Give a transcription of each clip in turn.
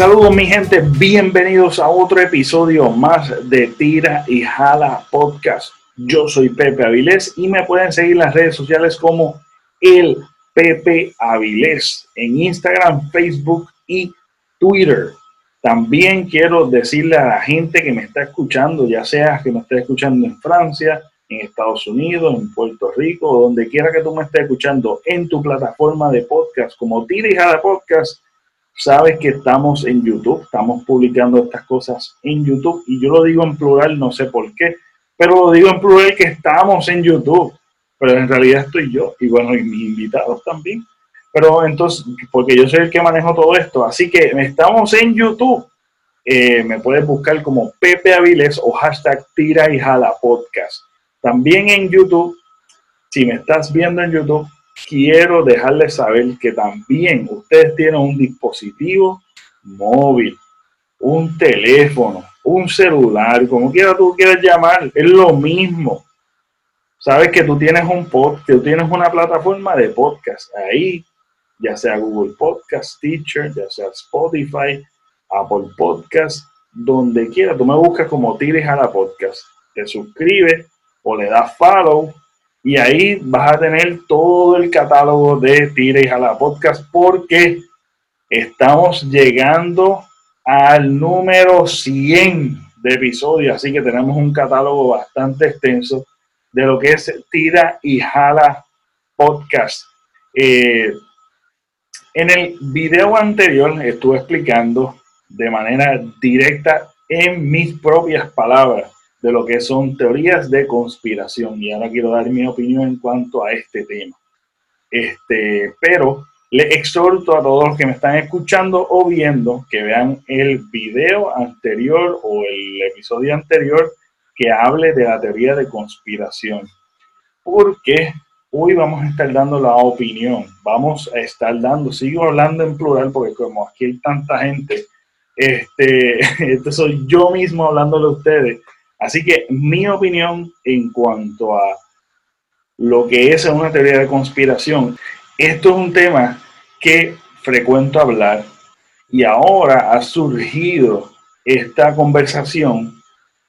Saludos mi gente, bienvenidos a otro episodio más de Tira y Jala Podcast. Yo soy Pepe Avilés y me pueden seguir en las redes sociales como el Pepe Avilés en Instagram, Facebook y Twitter. También quiero decirle a la gente que me está escuchando, ya sea que me esté escuchando en Francia, en Estados Unidos, en Puerto Rico, donde quiera que tú me estés escuchando en tu plataforma de podcast como Tira y Jala Podcast, sabes que estamos en YouTube, estamos publicando estas cosas en YouTube y yo lo digo en plural, no sé por qué, pero lo digo en plural que estamos en YouTube, pero en realidad estoy yo y bueno, y mis invitados también. Pero entonces, porque yo soy el que manejo todo esto, así que estamos en YouTube. Eh, me puedes buscar como Pepe Aviles o hashtag Tira y Jala Podcast. También en YouTube, si me estás viendo en YouTube, quiero dejarles saber que también ustedes tienen un dispositivo móvil, un teléfono, un celular, como quiera tú quieras llamar, es lo mismo. Sabes que tú tienes un podcast, tú tienes una plataforma de podcast ahí, ya sea Google Podcast, Teacher, ya sea Spotify, Apple Podcast, donde quiera. Tú me buscas como Tires a la Podcast, te suscribes o le das follow y ahí vas a tener todo el catálogo de Tires a la Podcast porque estamos llegando al número 100 de episodios, así que tenemos un catálogo bastante extenso de lo que es Tira y Jala Podcast. Eh, en el video anterior estuve explicando de manera directa en mis propias palabras de lo que son teorías de conspiración y ahora quiero dar mi opinión en cuanto a este tema. Este, pero le exhorto a todos los que me están escuchando o viendo que vean el video anterior o el episodio anterior que hable de la teoría de conspiración. Porque hoy vamos a estar dando la opinión, vamos a estar dando, sigo hablando en plural porque como aquí hay tanta gente, este, este soy yo mismo hablándole a ustedes. Así que mi opinión en cuanto a lo que es una teoría de conspiración esto es un tema que frecuento hablar y ahora ha surgido esta conversación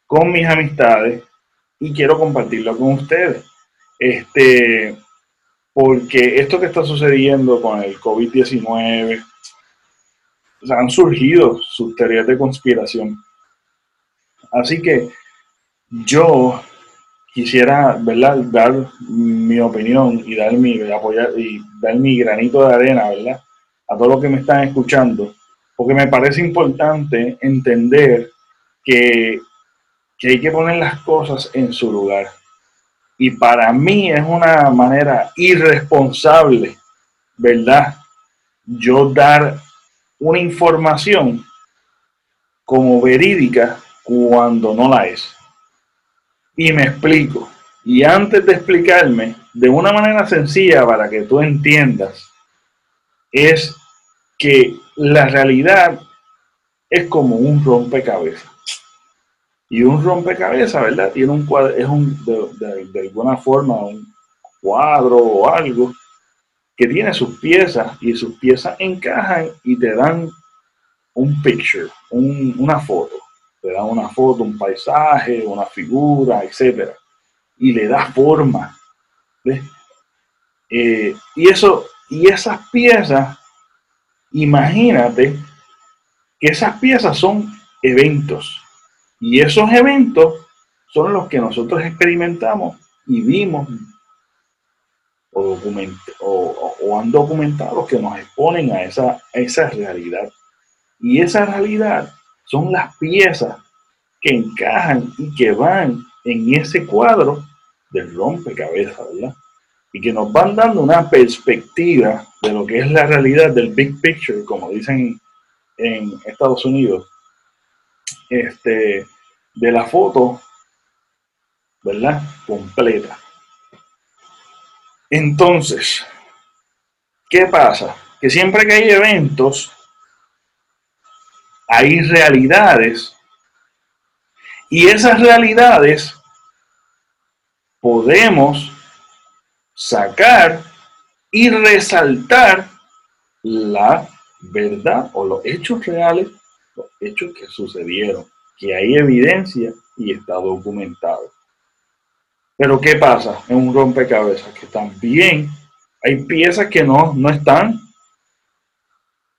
con mis amistades y quiero compartirlo con ustedes. Este, porque esto que está sucediendo con el COVID-19, han surgido sus teorías de conspiración. Así que yo quisiera ¿verdad? dar mi opinión y dar mi, apoyar, y dar mi granito de arena ¿verdad? a todos los que me están escuchando, porque me parece importante entender que, que hay que poner las cosas en su lugar. Y para mí es una manera irresponsable, ¿verdad? Yo dar una información como verídica cuando no la es. Y me explico. Y antes de explicarme, de una manera sencilla para que tú entiendas, es que la realidad es como un rompecabezas. Y un rompecabezas, ¿verdad? Tiene un cuadro, es un, de, alguna forma, un cuadro o algo que tiene sus piezas y sus piezas encajan y te dan un picture, una foto le da una foto, un paisaje, una figura, etc. Y le da forma. Eh, y, eso, y esas piezas, imagínate que esas piezas son eventos. Y esos eventos son los que nosotros experimentamos y vimos o, o, han documentado que nos exponen a esa, a esa realidad. Y esa realidad son las piezas que encajan y que van en ese cuadro del rompecabezas, ¿verdad? Y que nos van dando una perspectiva de lo que es la realidad del big picture, como dicen en Estados Unidos, este, de la foto, ¿verdad? Completa. Entonces, ¿qué pasa? Que siempre que hay eventos, hay realidades y esas realidades podemos sacar y resaltar la verdad o los hechos reales hechos que sucedieron, que hay evidencia y está documentado. Pero ¿qué pasa en un rompecabezas? Que también hay piezas que no, no están.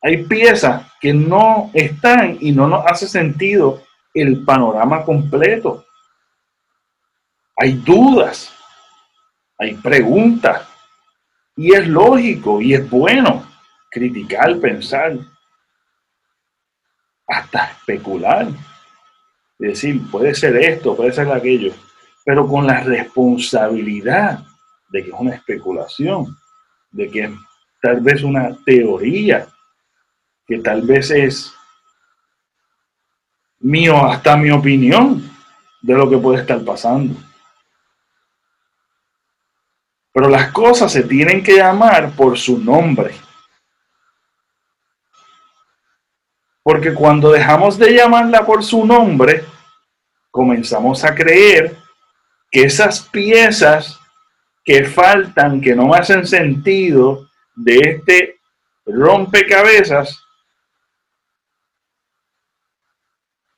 Hay piezas que no están y no nos hace sentido el panorama completo. Hay dudas, hay preguntas, y es lógico y es bueno criticar, pensar, hasta especular. Es decir, puede ser esto, puede ser aquello, pero con la responsabilidad de que es una especulación, de que tal vez una teoría, que tal vez es mío, hasta mi opinión de lo que puede estar pasando. Pero las cosas se tienen que llamar por su nombre. Porque cuando dejamos de llamarla por su nombre, comenzamos a creer que esas piezas que faltan, que no hacen sentido de este rompecabezas,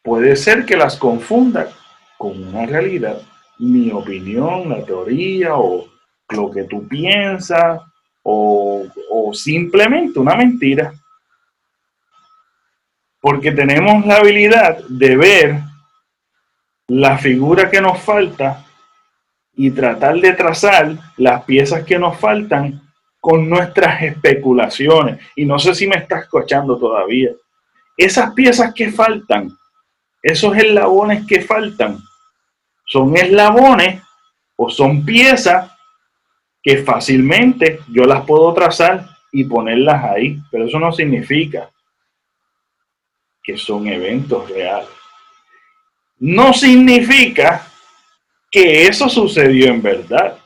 puede ser que las confunda con una realidad, mi opinión, la teoría o lo que tú piensas o, simplemente una mentira. Porque tenemos la habilidad de ver la figura que nos falta y tratar de trazar las piezas que nos faltan con nuestras especulaciones. Y no sé si me estás escuchando todavía. Esas piezas que faltan, esos eslabones que faltan, son eslabones o son piezas que fácilmente yo las puedo trazar y ponerlas ahí, pero eso no significa que son eventos reales. No significa que eso sucedió en verdad.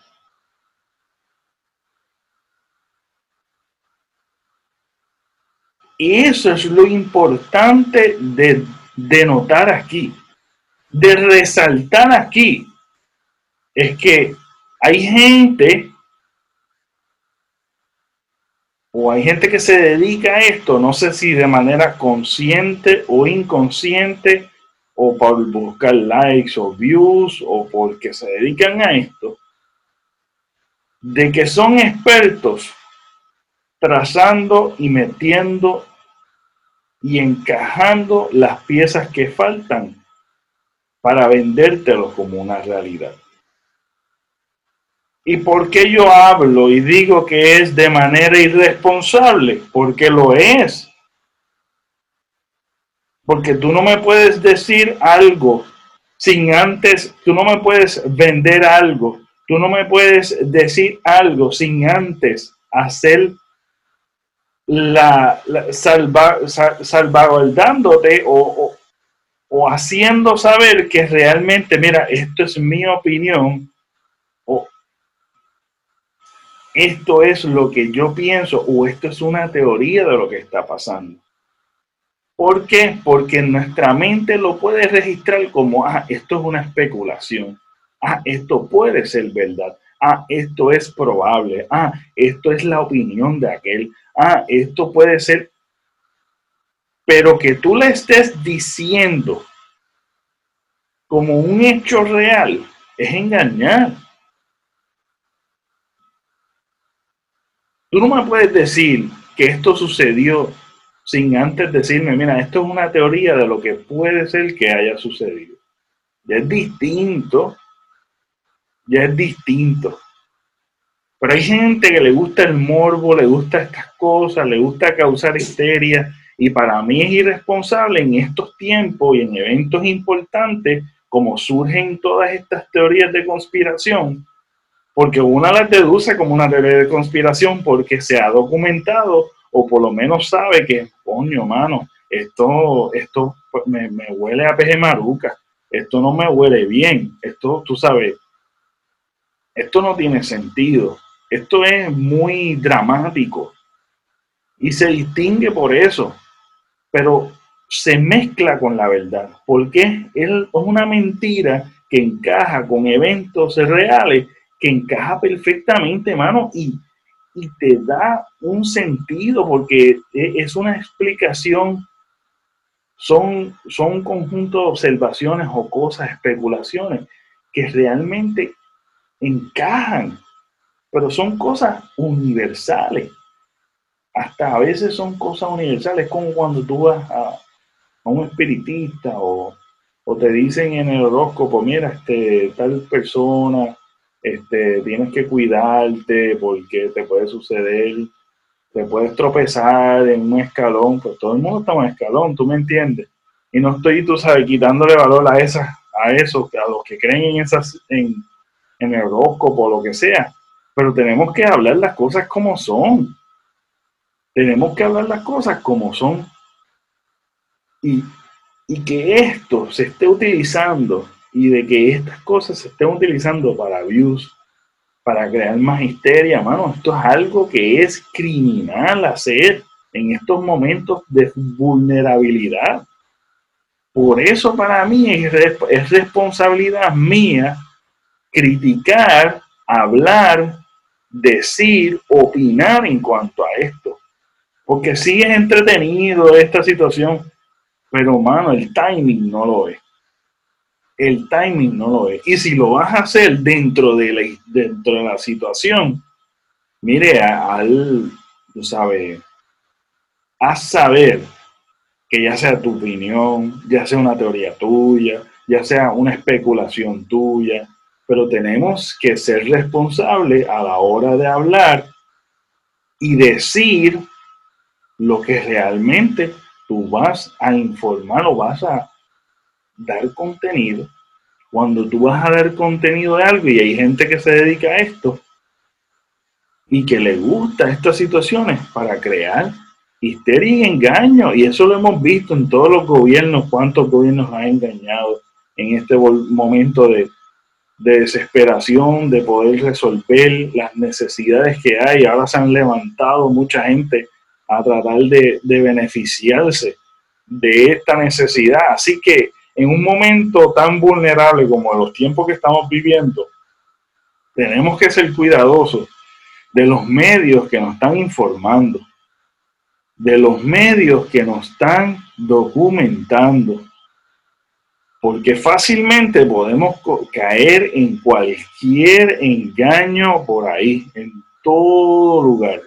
Y eso es lo importante de, de notar aquí, de resaltar aquí, es que hay gente o hay gente que se dedica a esto, no sé si de manera consciente o inconsciente, o por buscar likes o views, o porque se dedican a esto, de que son expertos trazando y metiendo y encajando las piezas que faltan para vendértelo como una realidad. ¿Y por qué yo hablo y digo que es de manera irresponsable? Porque lo es. Porque tú no me puedes decir algo sin antes, tú no me puedes vender algo, tú no me puedes decir algo sin antes hacer la, salvaguardándote o, o haciendo saber que realmente, mira, esto es mi opinión esto es lo que yo pienso o esto es una teoría de lo que está pasando. ¿Por qué? Porque nuestra mente lo puede registrar como, ah, esto es una especulación, ah, esto puede ser verdad, ah, esto es probable, ah, esto es la opinión de aquel, ah, esto puede ser, pero que tú le estés diciendo como un hecho real es engañar. Tú no me puedes decir que esto sucedió sin antes decirme, mira, esto es una teoría de lo que puede ser que haya sucedido. Es distinto, ya es distinto. Pero hay gente que le gusta el morbo, le gusta estas cosas, le gusta causar histeria, y para mí es irresponsable en estos tiempos y en eventos importantes, como surgen todas estas teorías de conspiración, porque una las deduce como una teoría de conspiración porque se ha documentado o por lo menos sabe que, coño, mano, esto, esto me, me huele a peje maruca, esto no me huele bien, esto, tú sabes, esto no tiene sentido, esto es muy dramático. Y se distingue por eso, pero se mezcla con la verdad, porque es una mentira que encaja con eventos reales que encaja perfectamente, mano, y, y te da un sentido porque e, es una explicación. Son, son un conjunto de observaciones o cosas, especulaciones que realmente encajan, pero son cosas universales. Hasta a veces son cosas universales, como cuando tú vas a, un espiritista o, o, te dicen en el horóscopo, mira, este, tal persona, este, tienes que cuidarte porque te puede suceder te puedes tropezar en un escalón, pues todo el mundo está en un escalón, tú me entiendes. Y no estoy, tú sabes, quitándole valor a esas, a esos, a los que creen en esas, en, en el horóscopo o lo que sea. Pero tenemos que hablar las cosas como son. Tenemos que hablar las cosas como son. Y, y que esto se esté utilizando y de que estas cosas se estén utilizando para views, para crear más histeria, mano. Esto es algo que es criminal hacer en estos momentos de vulnerabilidad. Por eso para mí es, es responsabilidad mía criticar, hablar, decir, opinar en cuanto a esto. Porque sí es entretenido esta situación, pero mano, el timing no lo es el timing no lo es. Y si lo vas a hacer dentro de la, dentro de la situación, mire, al, tú sabes, a saber que ya sea tu opinión, ya sea una teoría tuya, ya sea una especulación tuya, pero tenemos que ser responsables a la hora de hablar y decir lo que realmente tú vas a informar o vas a dar contenido, cuando tú vas a dar contenido de algo y hay gente que se dedica a esto y que le gusta estas situaciones para crear histeria y engaño, y eso lo hemos visto en todos los gobiernos, cuántos gobiernos han engañado en este momento de, desesperación, de poder resolver las necesidades que hay. Ahora se han levantado mucha gente a tratar de, de beneficiarse de esta necesidad. Así que en un momento tan vulnerable como los tiempos que estamos viviendo, tenemos que ser cuidadosos de los medios que nos están informando, de los medios que nos están documentando, porque fácilmente podemos caer en cualquier engaño por ahí, en todo lugar.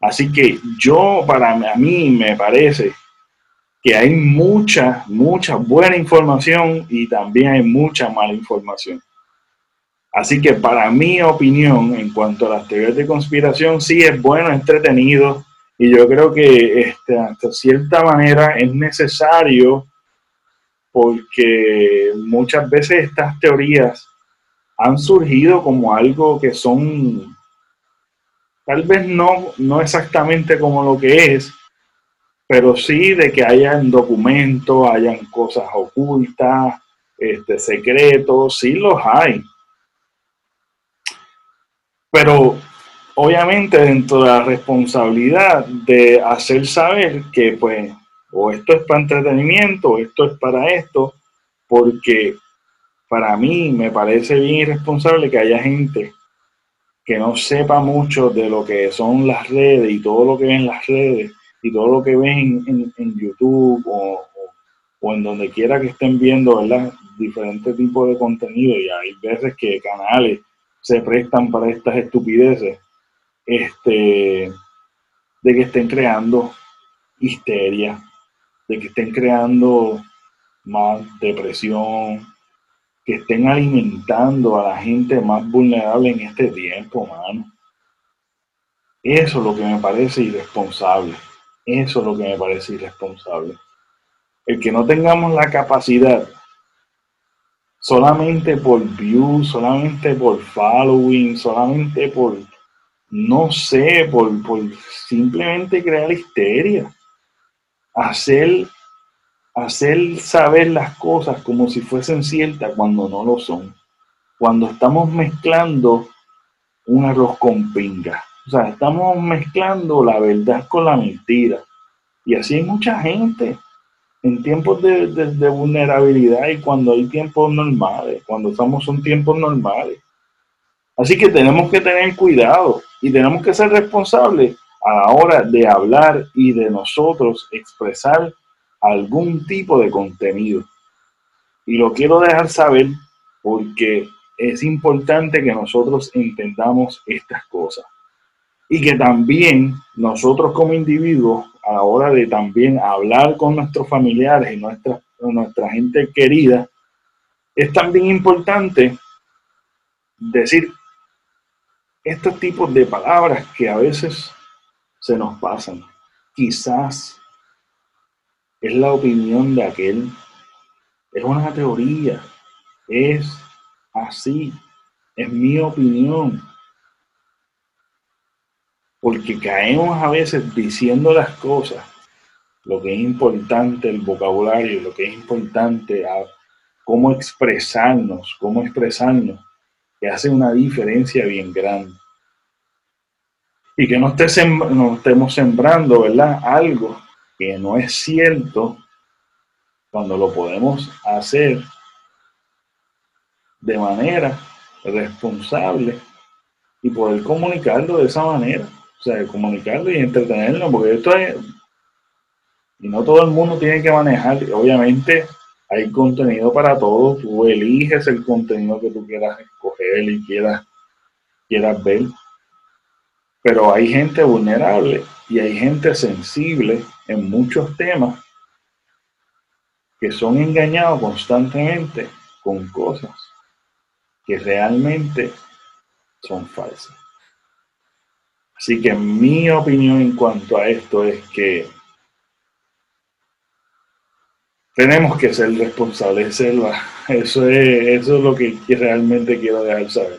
Así que yo, para mí, me parece que hay mucha, mucha buena información y también hay mucha mala información. Así que para mi opinión, en cuanto a las teorías de conspiración, sí es bueno, entretenido, y yo creo que este, de cierta manera es necesario porque muchas veces estas teorías han surgido como algo que son tal vez no, no exactamente como lo que es, pero sí de que hayan documentos, hayan cosas ocultas, este, secretos, sí los hay. Pero obviamente dentro de la responsabilidad de hacer saber que pues o esto es para entretenimiento, o esto es para esto, porque para mí me parece bien irresponsable que haya gente que no sepa mucho de lo que son las redes y todo lo que ven las redes y todo lo que ven en, YouTube o, en donde quiera que estén viendo, ¿verdad? Diferentes tipos de contenido y hay veces que canales se prestan para estas estupideces, este, de que estén creando histeria, de que estén creando más depresión, que estén alimentando a la gente más vulnerable en este tiempo, mano. Eso es lo que me parece irresponsable. Eso es lo que me parece irresponsable. El que no tengamos la capacidad solamente por view, solamente por following, solamente por, no sé, por, por simplemente crear histeria. Hacer, hacer saber las cosas como si fuesen ciertas cuando no lo son. Cuando estamos mezclando un arroz con pinga. O sea, estamos mezclando la verdad con la mentira. Y así hay mucha gente en tiempos de, vulnerabilidad y cuando hay tiempos normales, cuando estamos en tiempos normales. Así que tenemos que tener cuidado y tenemos que ser responsables a la hora de hablar y de nosotros expresar algún tipo de contenido. Y lo quiero dejar saber porque es importante que nosotros entendamos estas cosas. Y que también nosotros como individuos, a la hora de también hablar con nuestros familiares y nuestra, nuestra gente querida, es también importante decir estos tipos de palabras que a veces se nos pasan. Quizás es la opinión de aquel, es una teoría, es así, es mi opinión. Porque caemos a veces diciendo las cosas, lo que es importante, el vocabulario, lo que es importante, cómo expresarnos, cómo expresarnos, que hace una diferencia bien grande. Y que no, esté no estemos sembrando, ¿verdad? Algo que no es cierto cuando lo podemos hacer de manera responsable y poder comunicarlo de esa manera. O sea, comunicarlo y entretenerlo, porque esto es... Y no todo el mundo tiene que manejar. Obviamente hay contenido para todos. Tú eliges el contenido que tú quieras escoger y quieras, quieras ver. Pero hay gente vulnerable y hay gente sensible en muchos temas que son engañados constantemente con cosas que realmente son falsas. Así que mi opinión en cuanto a esto es que tenemos que ser responsables, Selva. Eso es, eso es lo que realmente quiero dejar saber.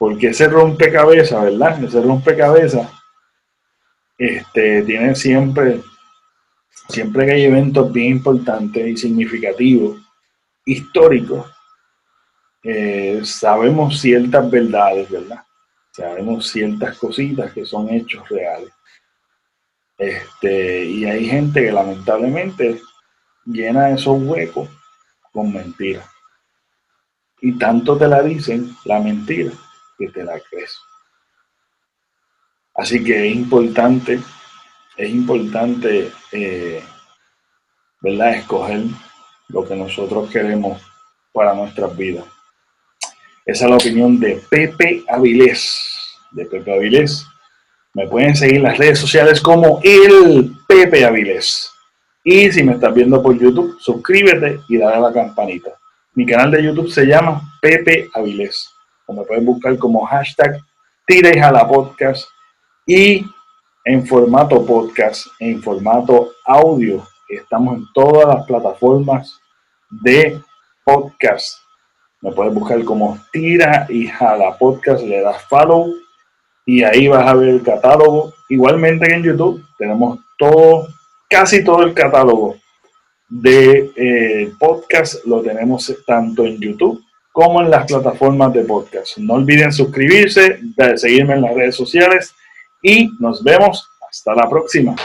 Porque ese rompecabezas, ¿verdad? Ese rompecabezas este, tiene siempre, siempre que hay eventos bien importantes y significativos, históricos, eh, sabemos ciertas verdades, ¿verdad? Sabemos ciertas cositas que son hechos reales. Este, y hay gente que lamentablemente llena esos huecos con mentiras. Y tanto te la dicen la mentira que te la crees. Así que es importante, es importante, eh, ¿verdad? Escoger lo que nosotros queremos para nuestras vidas. Esa es la opinión de Pepe Avilés. De Pepe Avilés. Me pueden seguir en las redes sociales como el Pepe Avilés. Y si me estás viendo por YouTube, suscríbete y dale a la campanita. Mi canal de YouTube se llama Pepe Avilés. Me pueden buscar como hashtag Tira a la podcast. Y en formato podcast, en formato audio, estamos en todas las plataformas de podcast. Me puedes buscar como Tira y Jala Podcast, le das follow y ahí vas a ver el catálogo. Igualmente que en YouTube tenemos todo casi todo el catálogo de eh, podcast lo tenemos tanto en YouTube como en las plataformas de podcast. No olviden suscribirse, seguirme en las redes sociales y nos vemos hasta la próxima.